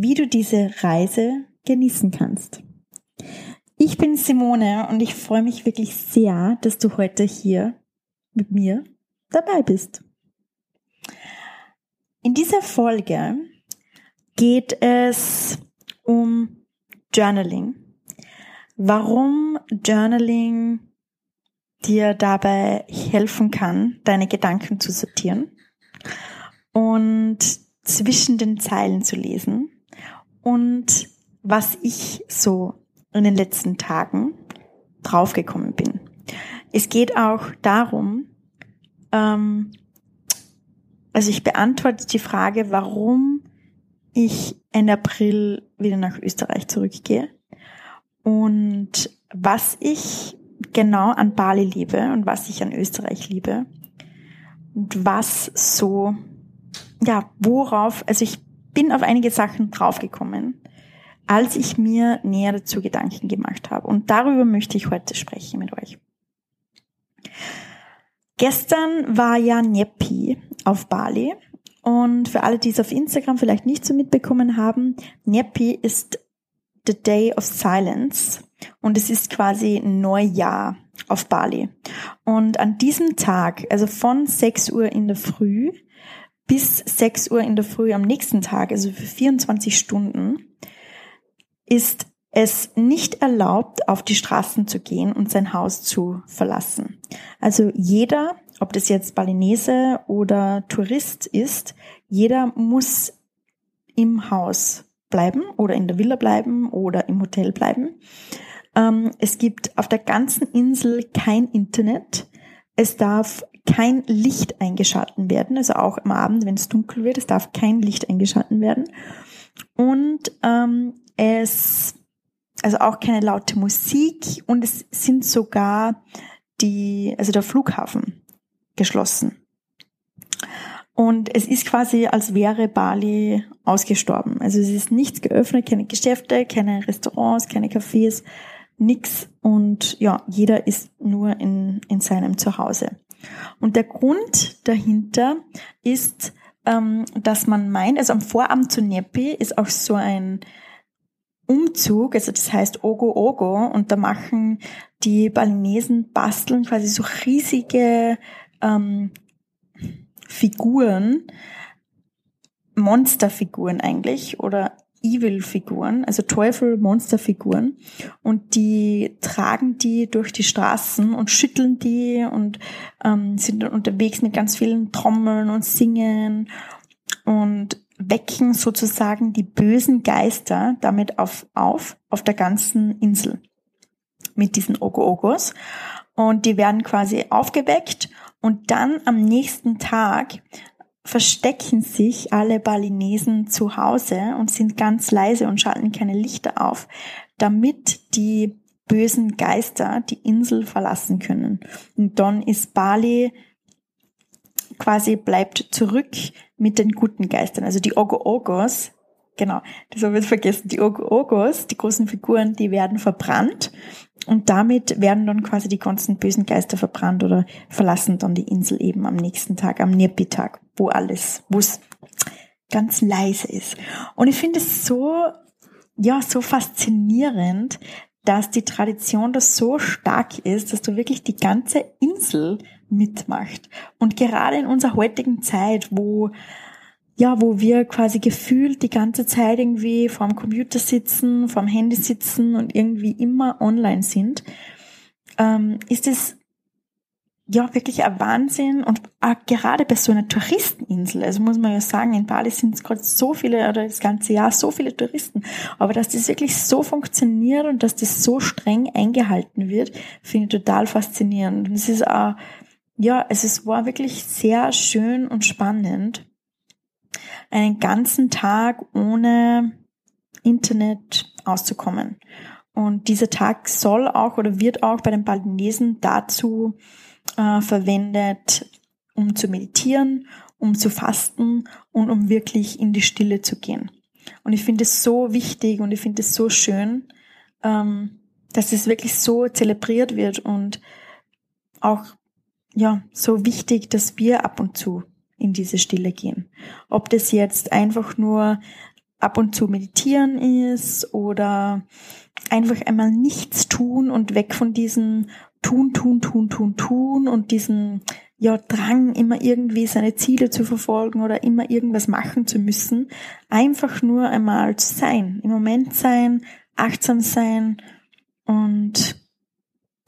wie du diese Reise genießen kannst. Ich bin Simone und ich freue mich wirklich sehr, dass du heute hier mit mir dabei bist. In dieser Folge geht es um Journaling. Warum Journaling dir dabei helfen kann, deine Gedanken zu sortieren und zwischen den Zeilen zu lesen und was ich so in den letzten Tagen draufgekommen bin. Es geht auch darum, ähm, also ich beantworte die Frage, warum ich Ende April wieder nach Österreich zurückgehe und was ich genau an Bali liebe und was ich an Österreich liebe und was so, ja, worauf, also ich bin auf einige Sachen draufgekommen, als ich mir näher dazu Gedanken gemacht habe. Und darüber möchte ich heute sprechen mit euch. Gestern war ja Nepi auf Bali. Und für alle, die es auf Instagram vielleicht nicht so mitbekommen haben, Nepi ist the Day of Silence. Und es ist quasi Neujahr auf Bali. Und an diesem Tag, also von 6 Uhr in der Früh bis 6 Uhr in der Früh am nächsten Tag, also für 24 Stunden, ist es nicht erlaubt, auf die Straßen zu gehen und sein Haus zu verlassen. Also jeder, ob das jetzt Balinese oder Tourist ist, jeder muss im Haus bleiben oder in der Villa bleiben oder im Hotel bleiben. Ähm, es gibt auf der ganzen Insel kein Internet. Es darf kein Licht eingeschalten werden, also auch am Abend, wenn es dunkel wird, es darf kein Licht eingeschalten werden. Und ähm, es, also auch keine laute Musik und es sind sogar die, also der Flughafen geschlossen. Und es ist quasi, als wäre Bali ausgestorben. Also es ist nichts geöffnet, keine Geschäfte, keine Restaurants, keine Cafés, nix. Und ja, jeder ist nur in, in seinem Zuhause. Und der Grund dahinter ist, ähm, dass man meint, also am Vorabend zu Nepi ist auch so ein Umzug, also das heißt Ogo Ogo, und da machen die Balinesen basteln quasi so riesige ähm, Figuren, Monsterfiguren eigentlich oder Evil-Figuren, also Teufel-Monster-Figuren. Und die tragen die durch die Straßen und schütteln die und ähm, sind unterwegs mit ganz vielen Trommeln und Singen und wecken sozusagen die bösen Geister damit auf, auf, auf der ganzen Insel mit diesen Ogo-Ogos. Und die werden quasi aufgeweckt und dann am nächsten Tag verstecken sich alle Balinesen zu Hause und sind ganz leise und schalten keine Lichter auf, damit die bösen Geister die Insel verlassen können. Und dann ist Bali quasi bleibt zurück mit den guten Geistern. Also die Ogo-Ogos, genau, das habe ich vergessen, die Ogo-Ogos, die großen Figuren, die werden verbrannt und damit werden dann quasi die ganzen bösen Geister verbrannt oder verlassen dann die Insel eben am nächsten Tag, am Nirpi-Tag, wo alles, wo es ganz leise ist. Und ich finde es so, ja, so faszinierend, dass die Tradition das so stark ist, dass du wirklich die ganze Insel mitmacht. Und gerade in unserer heutigen Zeit, wo ja, wo wir quasi gefühlt die ganze Zeit irgendwie vorm Computer sitzen, vorm Handy sitzen und irgendwie immer online sind, ähm, ist es ja wirklich ein Wahnsinn und auch gerade bei so einer Touristeninsel, also muss man ja sagen, in Bali sind es gerade so viele oder das ganze Jahr so viele Touristen, aber dass das wirklich so funktioniert und dass das so streng eingehalten wird, finde ich total faszinierend. Und es ist auch, ja, es ist, war wirklich sehr schön und spannend einen ganzen Tag ohne Internet auszukommen. Und dieser Tag soll auch oder wird auch bei den Balinesen dazu äh, verwendet, um zu meditieren, um zu fasten und um wirklich in die Stille zu gehen. Und ich finde es so wichtig und ich finde es so schön, ähm, dass es wirklich so zelebriert wird und auch ja so wichtig, dass wir ab und zu in diese Stille gehen. Ob das jetzt einfach nur ab und zu meditieren ist oder einfach einmal nichts tun und weg von diesem tun, tun, tun, tun, tun und diesen ja, Drang, immer irgendwie seine Ziele zu verfolgen oder immer irgendwas machen zu müssen. Einfach nur einmal zu sein, im Moment sein, achtsam sein und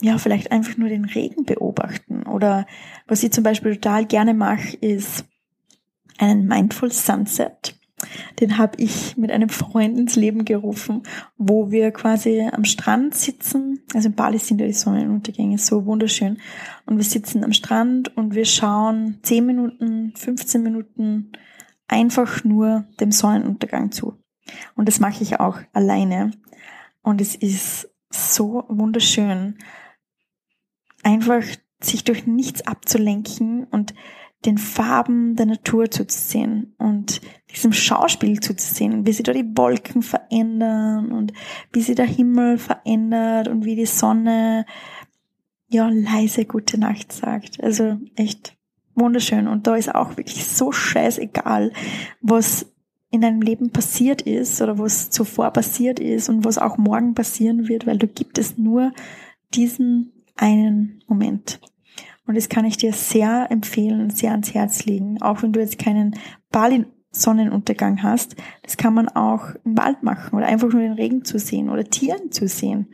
ja, vielleicht einfach nur den Regen beobachten. Oder was ich zum Beispiel total gerne mache, ist einen Mindful Sunset. Den habe ich mit einem Freund ins Leben gerufen, wo wir quasi am Strand sitzen. Also in Bali sind ja die Sonnenuntergänge so wunderschön. Und wir sitzen am Strand und wir schauen 10 Minuten, 15 Minuten einfach nur dem Sonnenuntergang zu. Und das mache ich auch alleine. Und es ist so wunderschön, einfach sich durch nichts abzulenken und den Farben der Natur zuzusehen und diesem Schauspiel zuzusehen, wie sich da die Wolken verändern und wie sich der Himmel verändert und wie die Sonne ja leise gute Nacht sagt. Also echt wunderschön. Und da ist auch wirklich so scheißegal, was in deinem Leben passiert ist oder was zuvor passiert ist und was auch morgen passieren wird, weil du gibt es nur diesen einen Moment. Und das kann ich dir sehr empfehlen, sehr ans Herz legen. Auch wenn du jetzt keinen Bali-Sonnenuntergang hast, das kann man auch im Wald machen oder einfach nur den Regen zu sehen oder Tieren zu sehen.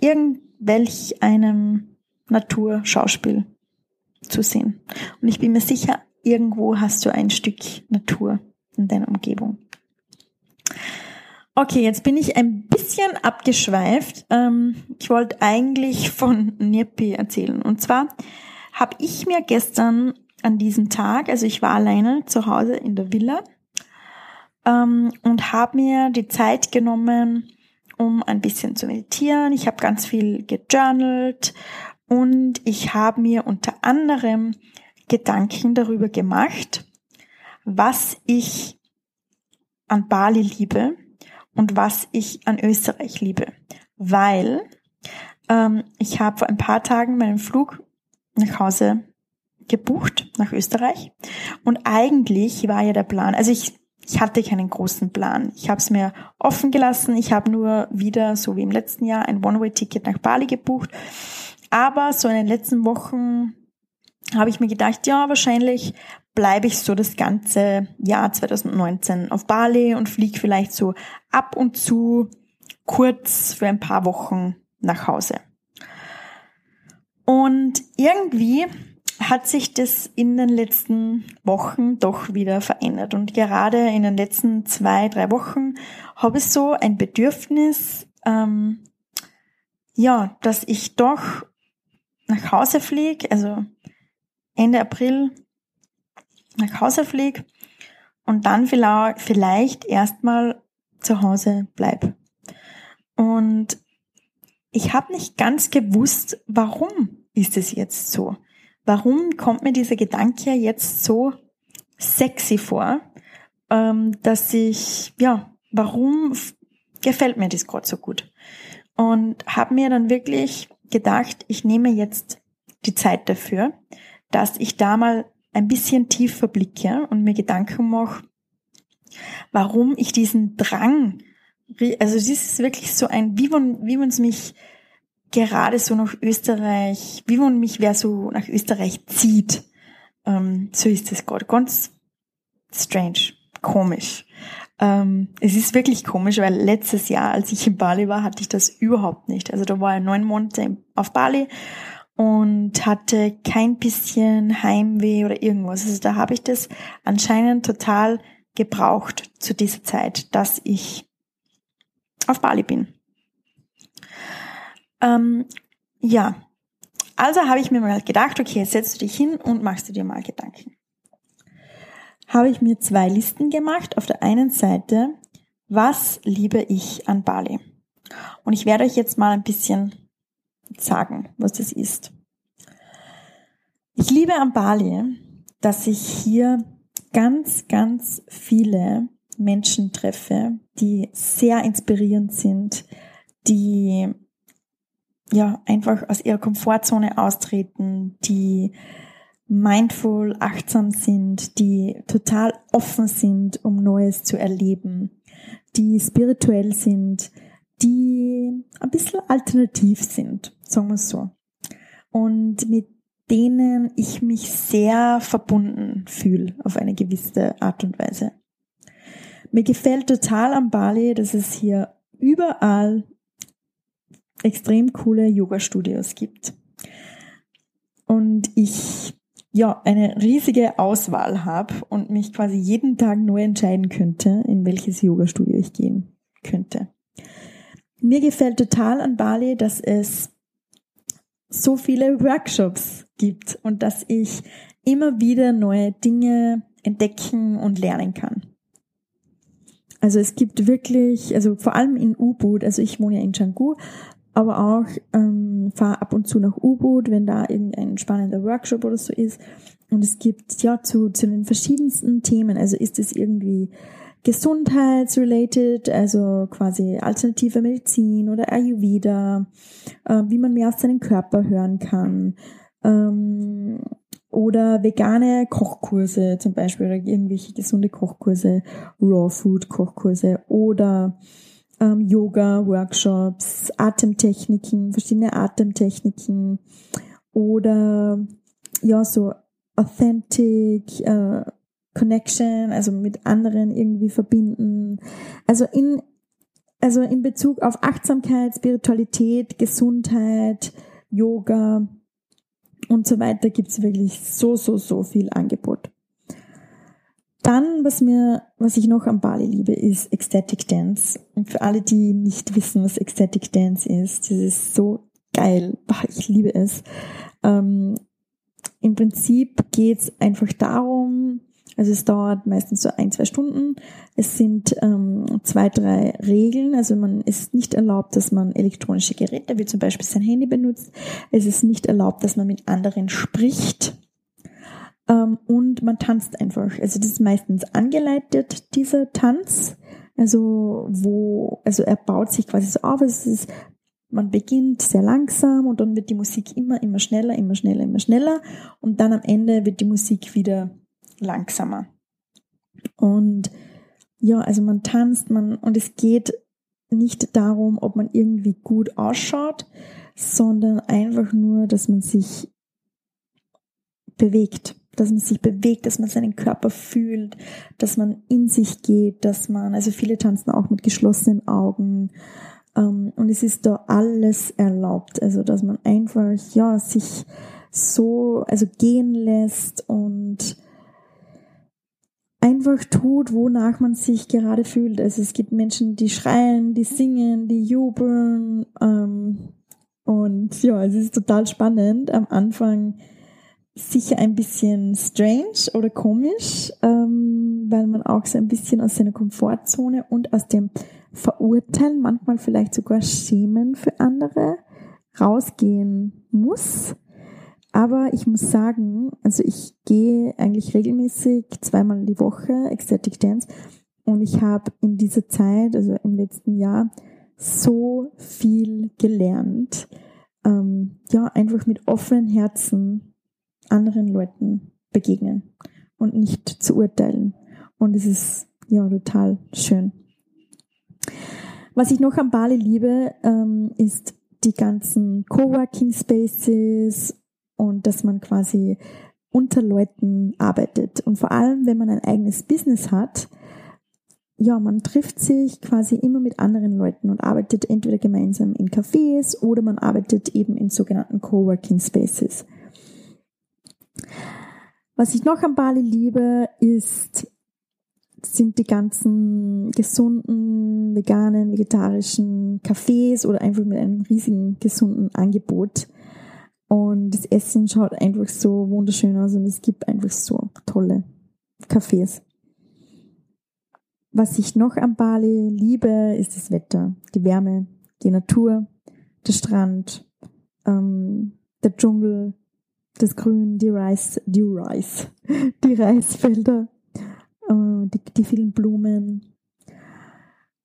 Irgendwelch einem Naturschauspiel zu sehen. Und ich bin mir sicher, irgendwo hast du ein Stück Natur in deiner Umgebung. Okay, jetzt bin ich ein bisschen abgeschweift. Ähm, ich wollte eigentlich von Nirpi erzählen. Und zwar habe ich mir gestern an diesem Tag, also ich war alleine zu Hause in der Villa ähm, und habe mir die Zeit genommen, um ein bisschen zu meditieren. Ich habe ganz viel gejournalt und ich habe mir unter anderem Gedanken darüber gemacht, was ich an Bali liebe und was ich an Österreich liebe. Weil ähm, ich habe vor ein paar Tagen meinen Flug nach Hause gebucht, nach Österreich. Und eigentlich war ja der Plan, also ich, ich hatte keinen großen Plan. Ich habe es mir offen gelassen. Ich habe nur wieder, so wie im letzten Jahr, ein One-Way-Ticket nach Bali gebucht. Aber so in den letzten Wochen habe ich mir gedacht, ja, wahrscheinlich bleibe ich so das ganze Jahr 2019 auf Bali und fliege vielleicht so ab und zu kurz für ein paar Wochen nach Hause. Und irgendwie hat sich das in den letzten Wochen doch wieder verändert. Und gerade in den letzten zwei, drei Wochen habe ich so ein Bedürfnis, ähm, ja, dass ich doch nach Hause fliege, also Ende April nach Hause fliege und dann vielleicht erstmal zu Hause bleib. Und ich habe nicht ganz gewusst, warum ist es jetzt so? Warum kommt mir dieser Gedanke jetzt so sexy vor, ähm, dass ich, ja, warum gefällt mir das gerade so gut? Und habe mir dann wirklich gedacht, ich nehme jetzt die Zeit dafür, dass ich da mal ein bisschen tiefer blicke und mir Gedanken mache, warum ich diesen Drang, also das ist wirklich so ein, wie man, wie man es mich gerade so nach Österreich, wie man mich wer so nach Österreich zieht. Ähm, so ist es gerade. Ganz strange, komisch. Ähm, es ist wirklich komisch, weil letztes Jahr, als ich in Bali war, hatte ich das überhaupt nicht. Also da war ich neun Monate auf Bali und hatte kein bisschen Heimweh oder irgendwas. Also da habe ich das anscheinend total gebraucht zu dieser Zeit, dass ich auf Bali bin. Ähm, ja, also habe ich mir mal gedacht, okay, setzt du dich hin und machst du dir mal Gedanken. Habe ich mir zwei Listen gemacht. Auf der einen Seite, Was liebe ich an Bali? Und ich werde euch jetzt mal ein bisschen sagen, was das ist. Ich liebe an Bali, dass ich hier ganz, ganz viele Menschen treffe, die sehr inspirierend sind, die ja einfach aus ihrer Komfortzone austreten, die mindful, achtsam sind, die total offen sind, um Neues zu erleben, die spirituell sind, die ein bisschen alternativ sind, sagen wir es so. Und mit denen ich mich sehr verbunden fühle auf eine gewisse Art und Weise. Mir gefällt total am Bali, dass es hier überall extrem coole Yoga-Studios gibt. Und ich ja eine riesige Auswahl habe und mich quasi jeden Tag neu entscheiden könnte, in welches Yoga-Studio ich gehen könnte. Mir gefällt total an Bali, dass es so viele Workshops gibt und dass ich immer wieder neue Dinge entdecken und lernen kann. Also es gibt wirklich, also vor allem in U-Boot, also ich wohne ja in Canggu, aber auch ähm, fahre ab und zu nach U-Boot, wenn da irgendein spannender Workshop oder so ist. Und es gibt ja zu, zu den verschiedensten Themen, also ist es irgendwie gesundheitsrelated, also quasi alternative Medizin oder Ayurveda, äh, wie man mehr auf seinen Körper hören kann. Ähm, oder vegane Kochkurse zum Beispiel oder irgendwelche gesunde Kochkurse, Raw Food Kochkurse oder ähm, Yoga Workshops, Atemtechniken, verschiedene Atemtechniken oder ja so authentic äh, Connection, also mit anderen irgendwie verbinden. Also in, also in Bezug auf Achtsamkeit, Spiritualität, Gesundheit, Yoga und so weiter gibt es wirklich so, so, so viel Angebot. Dann, was mir, was ich noch am Bali liebe, ist Ecstatic Dance. Und für alle, die nicht wissen, was Ecstatic Dance ist, das ist so geil. Ich liebe es. Ähm, Im Prinzip geht es einfach darum, also es dauert meistens so ein, zwei Stunden. Es sind ähm, zwei, drei Regeln. Also man ist nicht erlaubt, dass man elektronische Geräte, wie zum Beispiel sein Handy benutzt. Es ist nicht erlaubt, dass man mit anderen spricht. Ähm, und man tanzt einfach. Also das ist meistens angeleitet, dieser Tanz. Also wo, also er baut sich quasi so auf. Es ist man beginnt sehr langsam und dann wird die Musik immer, immer schneller, immer schneller, immer schneller und dann am Ende wird die Musik wieder langsamer. Und ja, also man tanzt, man, und es geht nicht darum, ob man irgendwie gut ausschaut, sondern einfach nur, dass man sich bewegt, dass man sich bewegt, dass man seinen Körper fühlt, dass man in sich geht, dass man, also viele tanzen auch mit geschlossenen Augen, ähm, und es ist da alles erlaubt, also dass man einfach, ja, sich so, also gehen lässt und einfach tut, wonach man sich gerade fühlt. Also es gibt Menschen, die schreien, die singen, die jubeln. Ähm, und ja, es ist total spannend. Am Anfang sicher ein bisschen strange oder komisch, ähm, weil man auch so ein bisschen aus seiner Komfortzone und aus dem Verurteilen, manchmal vielleicht sogar Schämen für andere rausgehen muss. Aber ich muss sagen, also ich gehe eigentlich regelmäßig zweimal die Woche Ecstatic Dance und ich habe in dieser Zeit, also im letzten Jahr, so viel gelernt. Ähm, ja, einfach mit offenen Herzen anderen Leuten begegnen und nicht zu urteilen. Und es ist ja total schön. Was ich noch am Bali liebe, ähm, ist die ganzen Coworking Spaces und dass man quasi unter Leuten arbeitet. Und vor allem, wenn man ein eigenes Business hat, ja, man trifft sich quasi immer mit anderen Leuten und arbeitet entweder gemeinsam in Cafés oder man arbeitet eben in sogenannten Coworking Spaces. Was ich noch am Bali liebe, ist, sind die ganzen gesunden, veganen, vegetarischen Cafés oder einfach mit einem riesigen gesunden Angebot. Und das Essen schaut einfach so wunderschön aus und es gibt einfach so tolle Cafés. was ich noch am Bali liebe, ist das Wetter, die Wärme, die Natur, der Strand, ähm, der Dschungel, das Grün, die Reis, die Reis, die Reisfelder, äh, die, die vielen Blumen.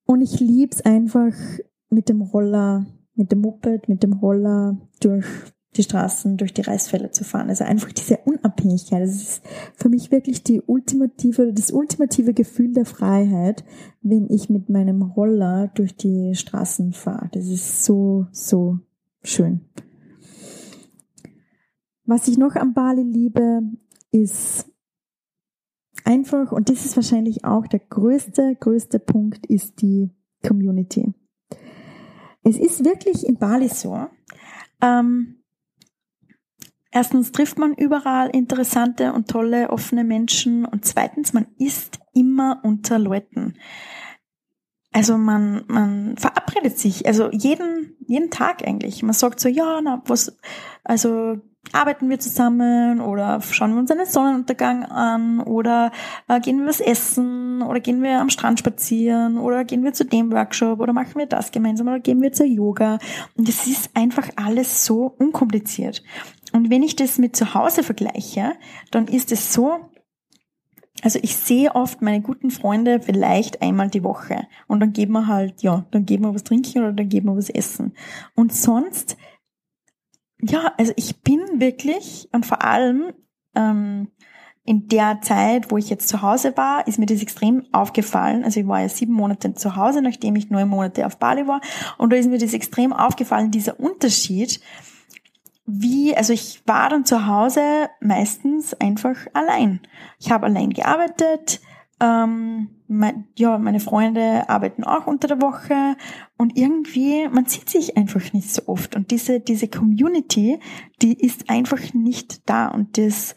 Und ich lieb's einfach mit dem Roller, mit dem Moped, mit dem Roller durch die Straßen, durch die Reisfelder zu fahren. Also einfach diese Unabhängigkeit. Das ist für mich wirklich die ultimative, das ultimative Gefühl der Freiheit, wenn ich mit meinem Roller durch die Straßen fahre. Das ist so, so schön. Was ich noch am Bali liebe, ist einfach, und das ist wahrscheinlich auch der größte, größte Punkt, ist die Community. Es ist wirklich in Bali so. Ähm, erstens trifft man überall interessante und tolle, offene Menschen und zweitens, man ist immer unter Leuten. Also man, man verabredet sich, also jeden, jeden Tag eigentlich. Man sagt so, ja, na, was, also arbeiten wir zusammen oder schauen wir uns einen Sonnenuntergang an oder äh, gehen wir was essen oder gehen wir am Strand spazieren oder gehen wir zu dem Workshop oder machen wir das gemeinsam oder gehen wir zur Yoga. Und es ist einfach alles so unkompliziert. Und wenn ich das mit zu Hause vergleiche, dann ist es so, also ich sehe oft meine guten Freunde vielleicht einmal die Woche und dann geben wir halt, ja, dann geben wir was trinken oder dann geben wir was essen. Und sonst ja, also ich bin wirklich und vor allem ähm, in der Zeit, wo ich jetzt zu Hause war, ist mir das extrem aufgefallen. Also ich war ja sieben Monate zu Hause, nachdem ich neun Monate auf Bali war. Und da ist mir das extrem aufgefallen, dieser Unterschied, wie, also ich war dann zu Hause meistens einfach allein. Ich habe allein gearbeitet, ähm, mein, ja, meine Freunde arbeiten auch unter der Woche und irgendwie, man sieht sich einfach nicht so oft. Und diese, diese Community, die ist einfach nicht da. Und das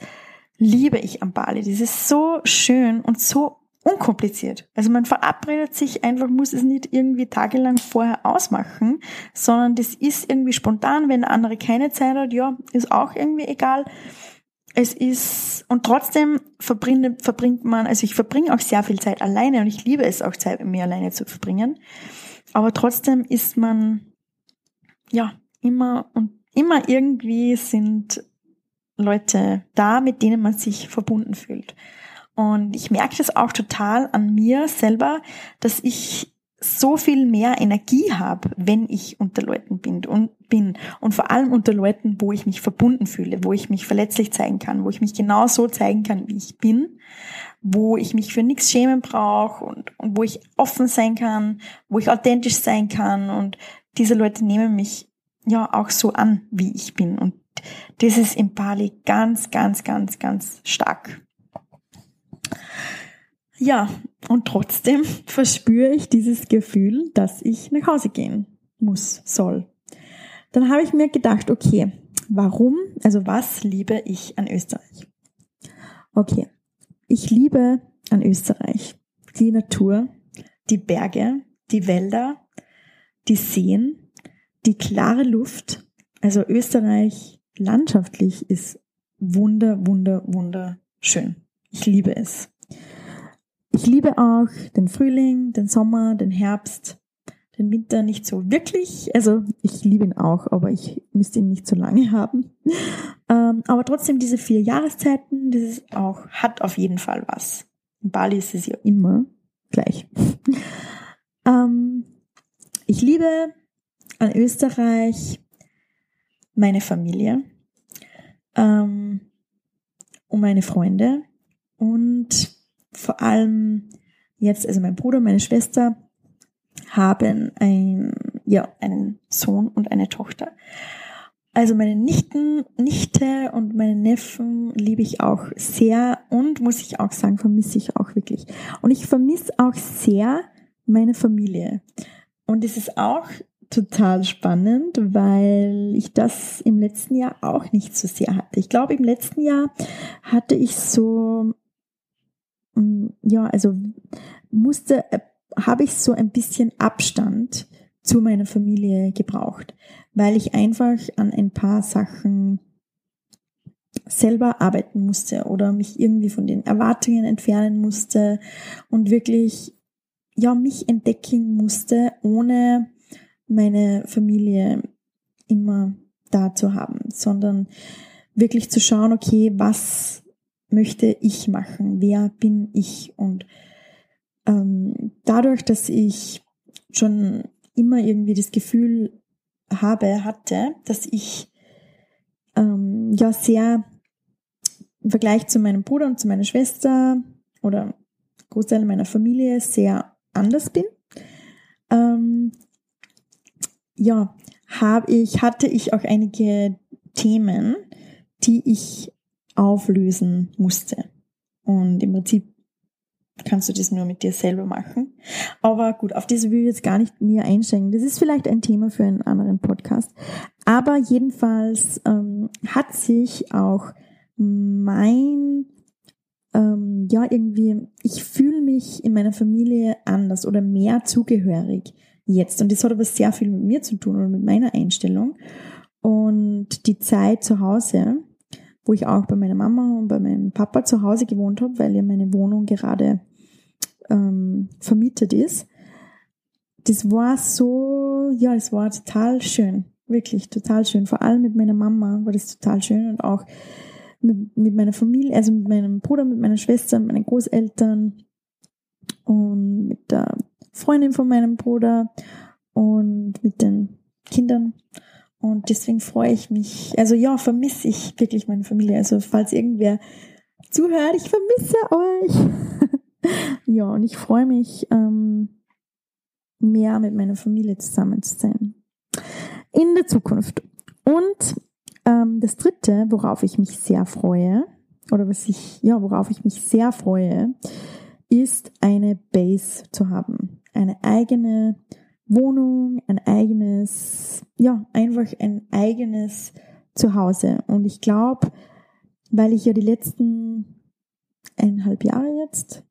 liebe ich am Bali. Das ist so schön und so unkompliziert. Also man verabredet sich einfach, muss es nicht irgendwie tagelang vorher ausmachen, sondern das ist irgendwie spontan. Wenn der andere keine Zeit hat, ja, ist auch irgendwie egal. Es ist, und trotzdem verbringt, verbringt man, also ich verbringe auch sehr viel Zeit alleine und ich liebe es auch Zeit mit mir alleine zu verbringen. Aber trotzdem ist man, ja, immer und immer irgendwie sind Leute da, mit denen man sich verbunden fühlt. Und ich merke das auch total an mir selber, dass ich so viel mehr Energie habe, wenn ich unter Leuten bin und bin. Und vor allem unter Leuten, wo ich mich verbunden fühle, wo ich mich verletzlich zeigen kann, wo ich mich genau so zeigen kann, wie ich bin, wo ich mich für nichts schämen brauche und, und wo ich offen sein kann, wo ich authentisch sein kann. Und diese Leute nehmen mich ja auch so an, wie ich bin. Und das ist in Bali ganz, ganz, ganz, ganz stark. Ja, und trotzdem verspüre ich dieses Gefühl, dass ich nach Hause gehen muss, soll. Dann habe ich mir gedacht, okay, warum, also was liebe ich an Österreich? Okay, ich liebe an Österreich die Natur, die Berge, die Wälder, die Seen, die klare Luft. Also Österreich landschaftlich ist wunder, wunder, wunderschön. Ich liebe es. Ich liebe auch den Frühling, den Sommer, den Herbst, den Winter nicht so wirklich. Also ich liebe ihn auch, aber ich müsste ihn nicht so lange haben. Ähm, aber trotzdem diese vier Jahreszeiten, das ist auch, hat auf jeden Fall was. In Bali ist es ja immer gleich. ähm, ich liebe an Österreich meine Familie ähm, und meine Freunde und vor allem jetzt, also mein Bruder, meine Schwester haben ein, ja, einen Sohn und eine Tochter. Also meine Nichten, Nichte und meine Neffen liebe ich auch sehr und muss ich auch sagen, vermisse ich auch wirklich. Und ich vermisse auch sehr meine Familie. Und es ist auch total spannend, weil ich das im letzten Jahr auch nicht so sehr hatte. Ich glaube, im letzten Jahr hatte ich so ja, also musste, äh, habe ich so ein bisschen Abstand zu meiner Familie gebraucht, weil ich einfach an ein paar Sachen selber arbeiten musste oder mich irgendwie von den Erwartungen entfernen musste und wirklich ja, mich entdecken musste, ohne meine Familie immer da zu haben, sondern wirklich zu schauen, okay, was möchte ich machen? Wer bin ich? Und ähm, dadurch, dass ich schon immer irgendwie das Gefühl habe, hatte, dass ich ähm, ja sehr im Vergleich zu meinem Bruder und zu meiner Schwester oder Großteil meiner Familie sehr anders bin. Ähm, ja, habe ich, hatte ich auch einige Themen, die ich auflösen musste. Und im Prinzip kannst du das nur mit dir selber machen. Aber gut, auf das will ich jetzt gar nicht näher einsteigen. Das ist vielleicht ein Thema für einen anderen Podcast. Aber jedenfalls ähm, hat sich auch mein, ähm, ja, irgendwie, ich fühle mich in meiner Familie anders oder mehr zugehörig jetzt. Und das hat aber sehr viel mit mir zu tun oder mit meiner Einstellung. Und die Zeit zu Hause, wo ich auch bei meiner Mama und bei meinem Papa zu Hause gewohnt habe, weil ja meine Wohnung gerade ähm, vermietet ist. Das war so, ja, es war total schön, wirklich total schön. Vor allem mit meiner Mama war das total schön und auch mit, mit meiner Familie, also mit meinem Bruder, mit meiner Schwester, mit meinen Großeltern und mit der Freundin von meinem Bruder und mit den Kindern. Und deswegen freue ich mich, also ja, vermisse ich wirklich meine Familie. Also falls irgendwer zuhört, ich vermisse euch. ja, und ich freue mich, ähm, mehr mit meiner Familie zusammen zu sein. In der Zukunft. Und ähm, das dritte, worauf ich mich sehr freue, oder was ich, ja, worauf ich mich sehr freue, ist eine Base zu haben. Eine eigene Wohnung, ein eigenes, ja, einfach ein eigenes Zuhause. Und ich glaube, weil ich ja die letzten eineinhalb Jahre jetzt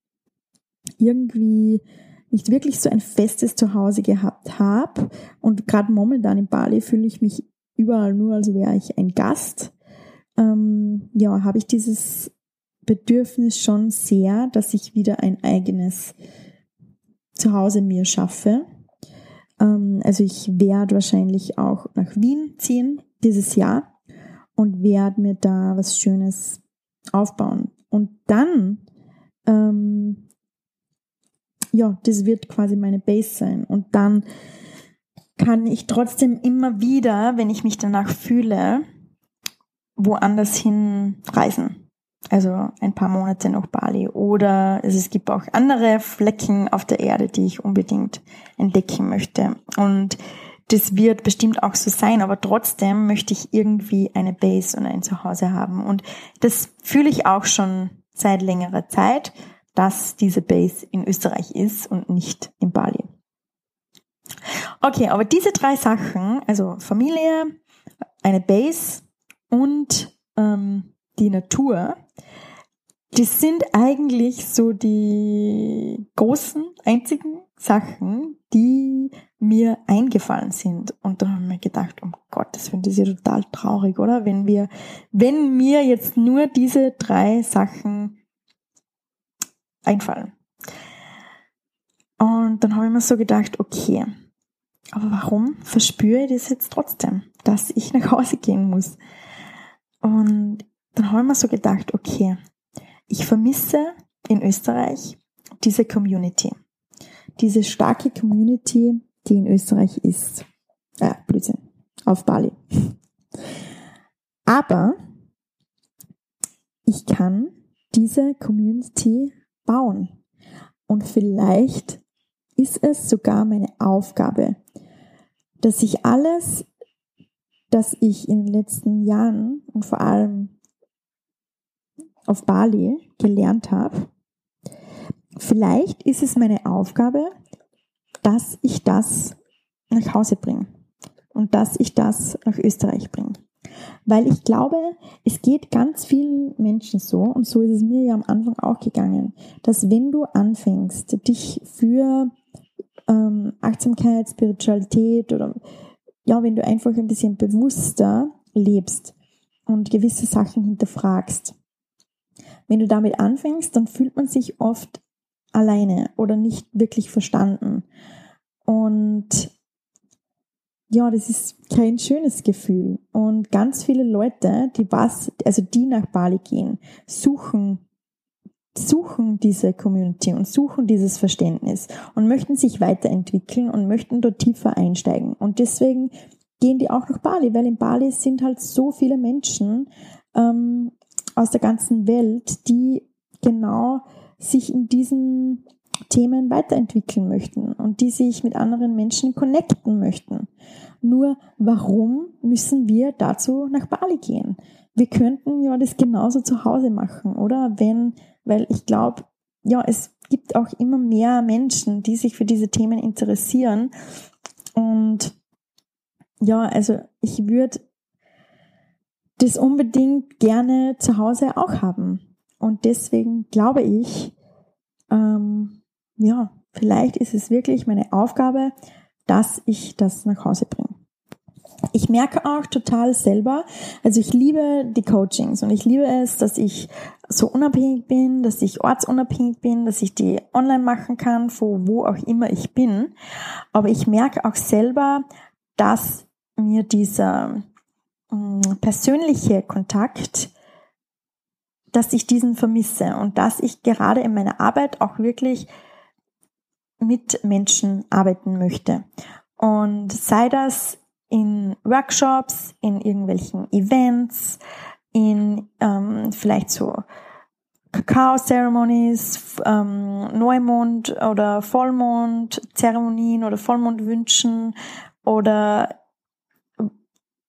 irgendwie nicht wirklich so ein festes Zuhause gehabt habe und gerade momentan in Bali fühle ich mich überall nur, als wäre ich ein Gast. Ähm, ja, habe ich dieses Bedürfnis schon sehr, dass ich wieder ein eigenes Zuhause mir schaffe. Ähm, also ich werde wahrscheinlich auch nach Wien ziehen dieses Jahr und werde mir da was Schönes aufbauen. Und dann, ähm, ja, das wird quasi meine Base sein. Und dann kann ich trotzdem immer wieder, wenn ich mich danach fühle, woanders hin reisen. Also ein paar Monate nach Bali. Oder es gibt auch andere Flecken auf der Erde, die ich unbedingt entdecken möchte. Und das wird bestimmt auch so sein, aber trotzdem möchte ich irgendwie eine Base und ein Zuhause haben. Und das fühle ich auch schon seit längerer Zeit, dass diese Base in Österreich ist und nicht in Bali. Okay, aber diese drei Sachen, also Familie, eine Base und ähm, die Natur, das sind eigentlich so die großen, einzigen Sachen, die mir eingefallen sind. Und dann habe ich mir gedacht, um Gottes Willen, das ist ja total traurig, oder? Wenn wir, wenn mir jetzt nur diese drei Sachen einfallen. Und dann habe ich mir so gedacht, okay, aber warum verspüre ich das jetzt trotzdem, dass ich nach Hause gehen muss? Und dann habe ich mir so gedacht, okay, ich vermisse in Österreich diese Community. Diese starke Community, die in Österreich ist. Äh, Blödsinn. Auf Bali. Aber ich kann diese Community bauen. Und vielleicht ist es sogar meine Aufgabe, dass ich alles, das ich in den letzten Jahren und vor allem auf Bali gelernt habe, vielleicht ist es meine Aufgabe, dass ich das nach Hause bringe und dass ich das nach Österreich bringe. Weil ich glaube, es geht ganz vielen Menschen so, und so ist es mir ja am Anfang auch gegangen, dass wenn du anfängst, dich für ähm, Achtsamkeit, Spiritualität oder ja, wenn du einfach ein bisschen bewusster lebst und gewisse Sachen hinterfragst. Wenn du damit anfängst, dann fühlt man sich oft alleine oder nicht wirklich verstanden. Und ja, das ist kein schönes Gefühl. Und ganz viele Leute, die was, also die nach Bali gehen, suchen suchen diese Community und suchen dieses Verständnis und möchten sich weiterentwickeln und möchten dort tiefer einsteigen. Und deswegen gehen die auch nach Bali, weil in Bali sind halt so viele Menschen ähm, aus der ganzen Welt, die genau sich in diesen Themen weiterentwickeln möchten und die sich mit anderen Menschen connecten möchten. Nur warum müssen wir dazu nach Bali gehen? Wir könnten ja das genauso zu Hause machen, oder? Wenn, weil ich glaube, ja, es gibt auch immer mehr Menschen, die sich für diese Themen interessieren. Und ja, also ich würde das unbedingt gerne zu Hause auch haben. Und deswegen glaube ich, ähm, ja, vielleicht ist es wirklich meine Aufgabe, dass ich das nach Hause bringe. Ich merke auch total selber, also ich liebe die Coachings und ich liebe es, dass ich so unabhängig bin, dass ich ortsunabhängig bin, dass ich die online machen kann, wo, wo auch immer ich bin. Aber ich merke auch selber, dass mir dieser persönliche Kontakt, dass ich diesen vermisse und dass ich gerade in meiner Arbeit auch wirklich mit Menschen arbeiten möchte. Und sei das in Workshops, in irgendwelchen Events, in ähm, vielleicht so Kakao-Ceremonies, ähm, Neumond- oder Vollmond-Zeremonien oder Vollmondwünschen oder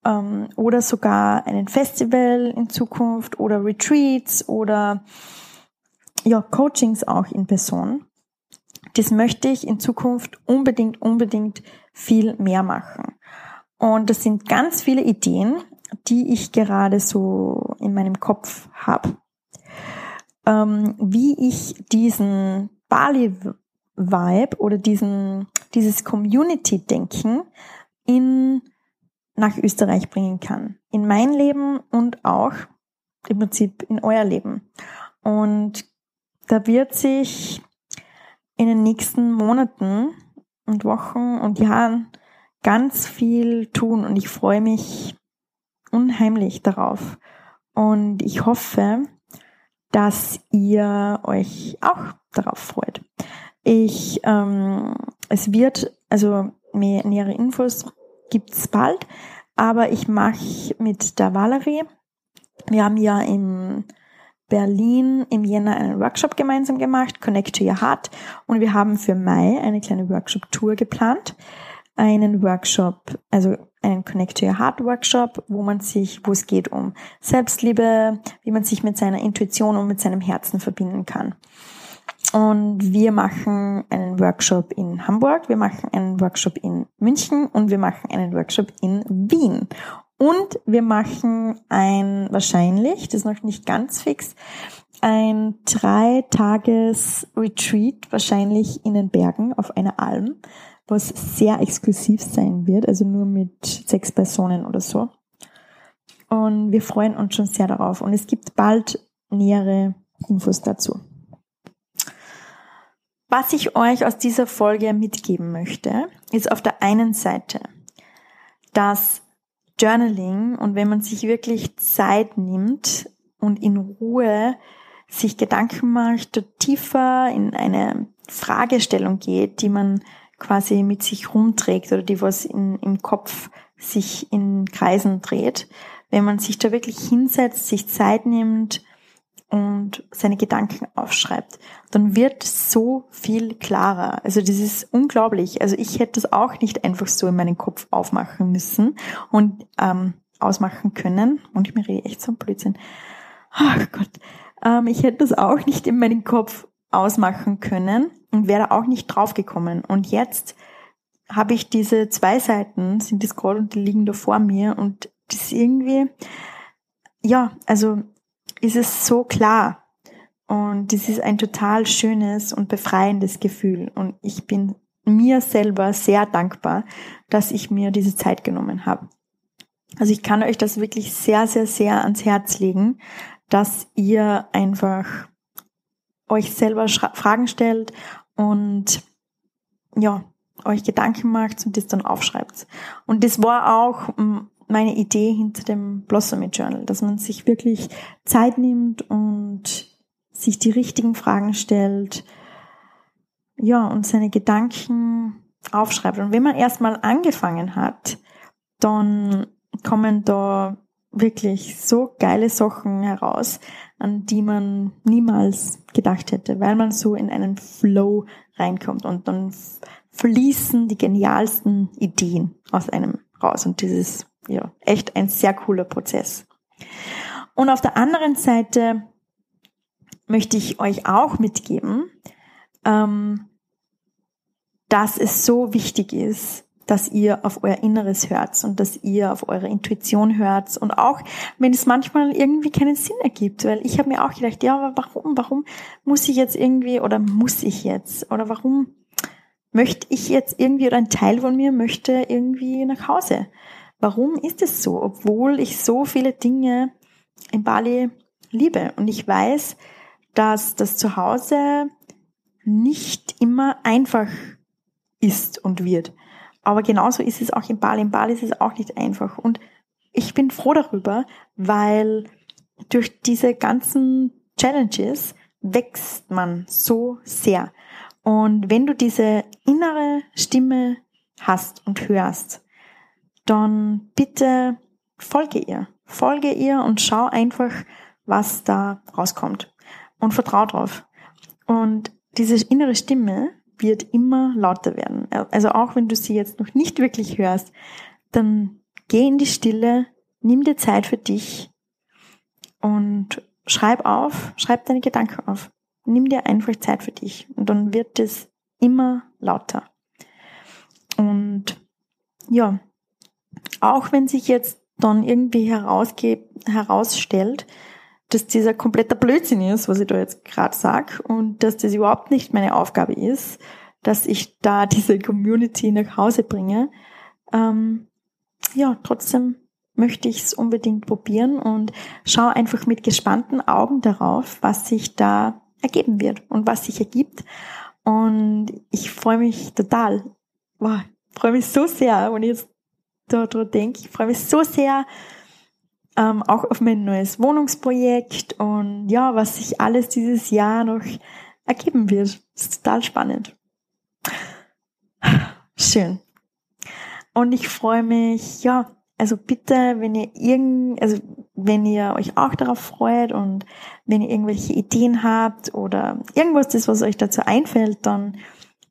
ähm, oder sogar einen Festival in Zukunft oder Retreats oder ja, Coachings auch in Person. Das möchte ich in Zukunft unbedingt, unbedingt viel mehr machen. Und das sind ganz viele Ideen, die ich gerade so in meinem Kopf habe, ähm, wie ich diesen Bali-Vibe oder diesen, dieses Community-Denken in nach Österreich bringen kann. In mein Leben und auch im Prinzip in euer Leben. Und da wird sich in den nächsten Monaten und Wochen und Jahren ganz viel tun und ich freue mich unheimlich darauf. Und ich hoffe, dass ihr euch auch darauf freut. Ich, ähm, es wird, also mehr, nähere Infos gibt's bald, aber ich mache mit der Valerie, wir haben ja in Berlin im Jänner einen Workshop gemeinsam gemacht, Connect to Your Heart, und wir haben für Mai eine kleine Workshop-Tour geplant. Einen Workshop, also einen Connect to Your Heart Workshop, wo man sich, wo es geht um Selbstliebe, wie man sich mit seiner Intuition und mit seinem Herzen verbinden kann. Und wir machen einen Workshop in Hamburg, wir machen einen Workshop in München und wir machen einen Workshop in Wien. Und wir machen ein, wahrscheinlich, das ist noch nicht ganz fix, ein drei Tages Retreat, wahrscheinlich in den Bergen auf einer Alm, was sehr exklusiv sein wird, also nur mit sechs Personen oder so. Und wir freuen uns schon sehr darauf. Und es gibt bald nähere Infos dazu. Was ich euch aus dieser Folge mitgeben möchte, ist auf der einen Seite, dass Journaling und wenn man sich wirklich Zeit nimmt und in Ruhe sich Gedanken macht, tiefer in eine Fragestellung geht, die man quasi mit sich rumträgt oder die was in, im Kopf sich in Kreisen dreht. Wenn man sich da wirklich hinsetzt, sich Zeit nimmt, und seine Gedanken aufschreibt, dann wird so viel klarer. Also das ist unglaublich. Also ich hätte das auch nicht einfach so in meinen Kopf aufmachen müssen und ähm, ausmachen können. Und ich mir rede echt so ein Blödsinn. Ach Gott. Ähm, ich hätte das auch nicht in meinen Kopf ausmachen können und wäre auch nicht draufgekommen. Und jetzt habe ich diese zwei Seiten, sind die Scroll und die liegen da vor mir und das irgendwie, ja, also ist es so klar. Und das ist ein total schönes und befreiendes Gefühl. Und ich bin mir selber sehr dankbar, dass ich mir diese Zeit genommen habe. Also ich kann euch das wirklich sehr, sehr, sehr ans Herz legen, dass ihr einfach euch selber Fragen stellt und ja, euch Gedanken macht und das dann aufschreibt. Und das war auch meine Idee hinter dem Blossomy Journal, dass man sich wirklich Zeit nimmt und sich die richtigen Fragen stellt, ja, und seine Gedanken aufschreibt. Und wenn man erstmal angefangen hat, dann kommen da wirklich so geile Sachen heraus, an die man niemals gedacht hätte, weil man so in einen Flow reinkommt und dann fließen die genialsten Ideen aus einem raus und ist ja echt ein sehr cooler Prozess. Und auf der anderen Seite möchte ich euch auch mitgeben, ähm, dass es so wichtig ist, dass ihr auf euer Inneres hört und dass ihr auf eure Intuition hört und auch wenn es manchmal irgendwie keinen Sinn ergibt, weil ich habe mir auch gedacht, ja, aber warum, warum muss ich jetzt irgendwie oder muss ich jetzt oder warum möchte ich jetzt irgendwie oder ein Teil von mir möchte irgendwie nach Hause? Warum ist es so, obwohl ich so viele Dinge in Bali liebe und ich weiß, dass das Zuhause nicht immer einfach ist und wird. Aber genauso ist es auch in Bali. In Bali ist es auch nicht einfach. Und ich bin froh darüber, weil durch diese ganzen Challenges wächst man so sehr. Und wenn du diese innere Stimme hast und hörst, dann bitte folge ihr. Folge ihr und schau einfach, was da rauskommt. Und vertrau drauf. Und diese innere Stimme wird immer lauter werden. Also auch wenn du sie jetzt noch nicht wirklich hörst, dann geh in die Stille, nimm dir Zeit für dich und schreib auf, schreib deine Gedanken auf. Nimm dir einfach Zeit für dich und dann wird es immer lauter. Und ja, auch wenn sich jetzt dann irgendwie herausstellt, dass dieser kompletter Blödsinn ist, was ich da jetzt gerade sag, und dass das überhaupt nicht meine Aufgabe ist, dass ich da diese Community nach Hause bringe. Ähm, ja, trotzdem möchte ich es unbedingt probieren und schaue einfach mit gespannten Augen darauf, was sich da ergeben wird und was sich ergibt. Und ich freue mich total. Wow, freue mich so sehr, wenn ich jetzt da dran denke. Ich freue mich so sehr, ähm, auch auf mein neues Wohnungsprojekt und ja, was sich alles dieses Jahr noch ergeben wird. Das ist total spannend. Schön. Und ich freue mich, ja, also bitte, wenn ihr irgend, also wenn ihr euch auch darauf freut und wenn ihr irgendwelche Ideen habt oder irgendwas ist, was euch dazu einfällt, dann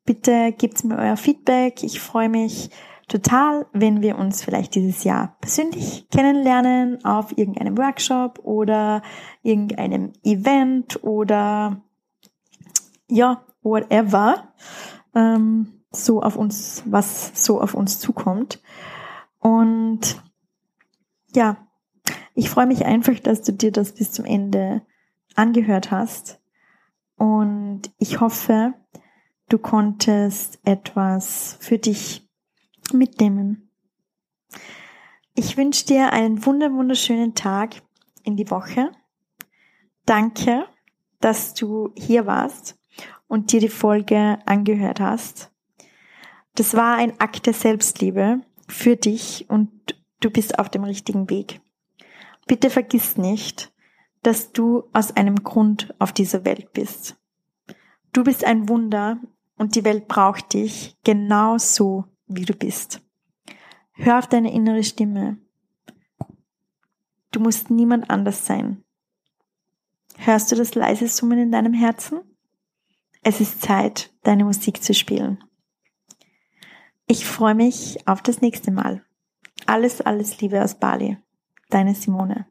bitte gebt mir euer Feedback. Ich freue mich total, wenn wir uns vielleicht dieses Jahr persönlich kennenlernen auf irgendeinem Workshop oder irgendeinem Event oder ja, whatever, ähm, so auf uns, was so auf uns zukommt. Und ja, ich freue mich einfach, dass du dir das bis zum Ende angehört hast. Und ich hoffe, du konntest etwas für dich mitnehmen. Ich wünsche dir einen wunderschönen Tag in die Woche. Danke, dass du hier warst und dir die Folge angehört hast. Das war ein Akt der Selbstliebe für dich und du bist auf dem richtigen Weg. Bitte vergiss nicht, dass du aus einem Grund auf dieser Welt bist. Du bist ein Wunder und die Welt braucht dich genau so, wie du bist. Hör auf deine innere Stimme. Du musst niemand anders sein. Hörst du das leise Summen in deinem Herzen? Es ist Zeit, deine Musik zu spielen. Ich freue mich auf das nächste Mal. Alles, alles Liebe aus Bali. Deine Simone.